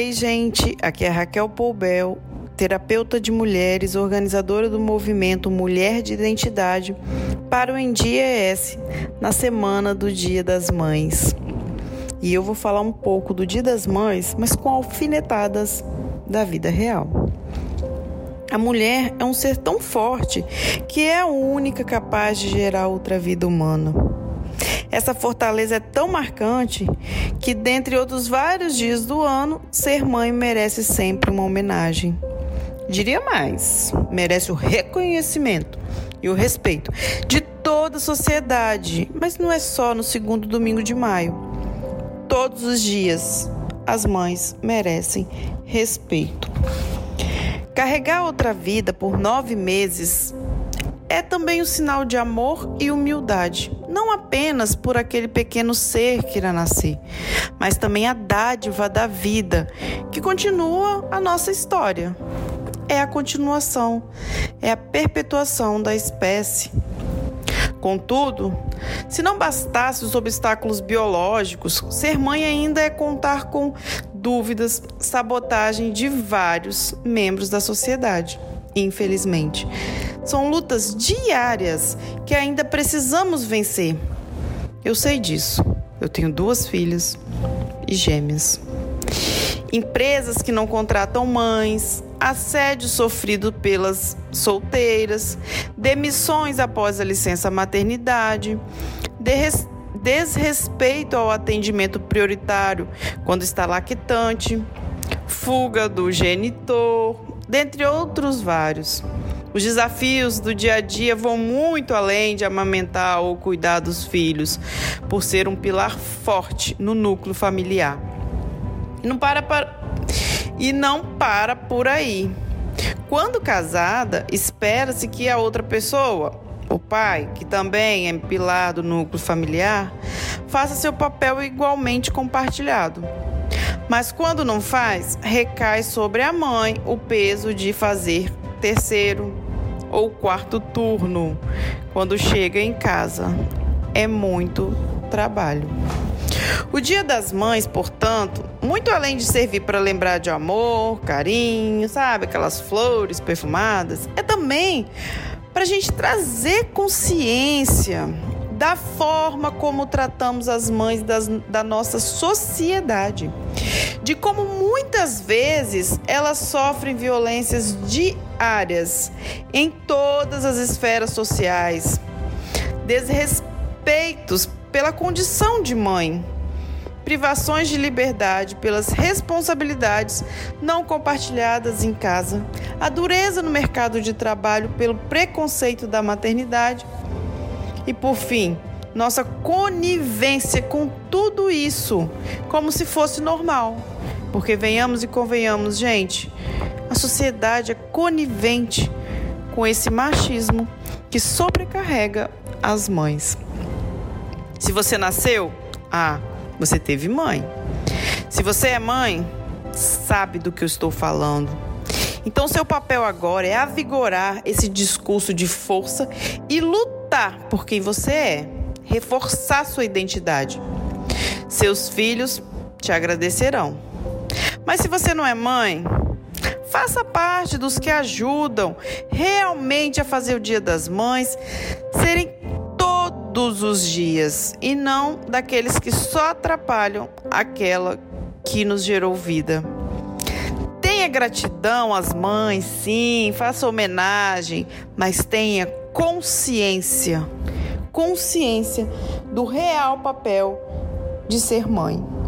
Ei, gente, aqui é Raquel Poubel, terapeuta de mulheres, organizadora do movimento Mulher de Identidade para o ENDIES, na semana do Dia das Mães. E eu vou falar um pouco do Dia das Mães, mas com alfinetadas da vida real. A mulher é um ser tão forte que é a única capaz de gerar outra vida humana. Essa fortaleza é tão marcante que, dentre outros vários dias do ano, ser mãe merece sempre uma homenagem. Diria mais, merece o reconhecimento e o respeito de toda a sociedade, mas não é só no segundo domingo de maio. Todos os dias, as mães merecem respeito. Carregar outra vida por nove meses é também um sinal de amor e humildade, não apenas por aquele pequeno ser que irá nascer, mas também a dádiva da vida, que continua a nossa história. É a continuação, é a perpetuação da espécie. Contudo, se não bastasse os obstáculos biológicos, ser mãe ainda é contar com dúvidas, sabotagem de vários membros da sociedade, infelizmente. São lutas diárias que ainda precisamos vencer. Eu sei disso. Eu tenho duas filhas e gêmeas. Empresas que não contratam mães, assédio sofrido pelas solteiras, demissões após a licença maternidade, desrespeito ao atendimento prioritário quando está lactante, fuga do genitor, dentre outros vários. Os desafios do dia a dia vão muito além de amamentar ou cuidar dos filhos, por ser um pilar forte no núcleo familiar. E não para, para e não para por aí. Quando casada, espera-se que a outra pessoa, o pai, que também é pilar do núcleo familiar, faça seu papel igualmente compartilhado. Mas quando não faz, recai sobre a mãe o peso de fazer terceiro ou quarto turno quando chega em casa. É muito trabalho. O Dia das Mães, portanto, muito além de servir para lembrar de amor, carinho, sabe, aquelas flores perfumadas, é também para a gente trazer consciência da forma como tratamos as mães das, da nossa sociedade, de como muitas vezes elas sofrem violências diárias em todas as esferas sociais, desrespeitos pela condição de mãe, privações de liberdade pelas responsabilidades não compartilhadas em casa, a dureza no mercado de trabalho pelo preconceito da maternidade. E, por fim, nossa conivência com tudo isso, como se fosse normal. Porque venhamos e convenhamos, gente, a sociedade é conivente com esse machismo que sobrecarrega as mães. Se você nasceu, ah, você teve mãe. Se você é mãe, sabe do que eu estou falando. Então, seu papel agora é avigorar esse discurso de força e lutar por quem você é, reforçar sua identidade. Seus filhos te agradecerão. Mas se você não é mãe, faça parte dos que ajudam realmente a fazer o Dia das Mães serem todos os dias e não daqueles que só atrapalham aquela que nos gerou vida. Tenha gratidão às mães, sim, faça homenagem, mas tenha consciência, consciência do real papel de ser mãe.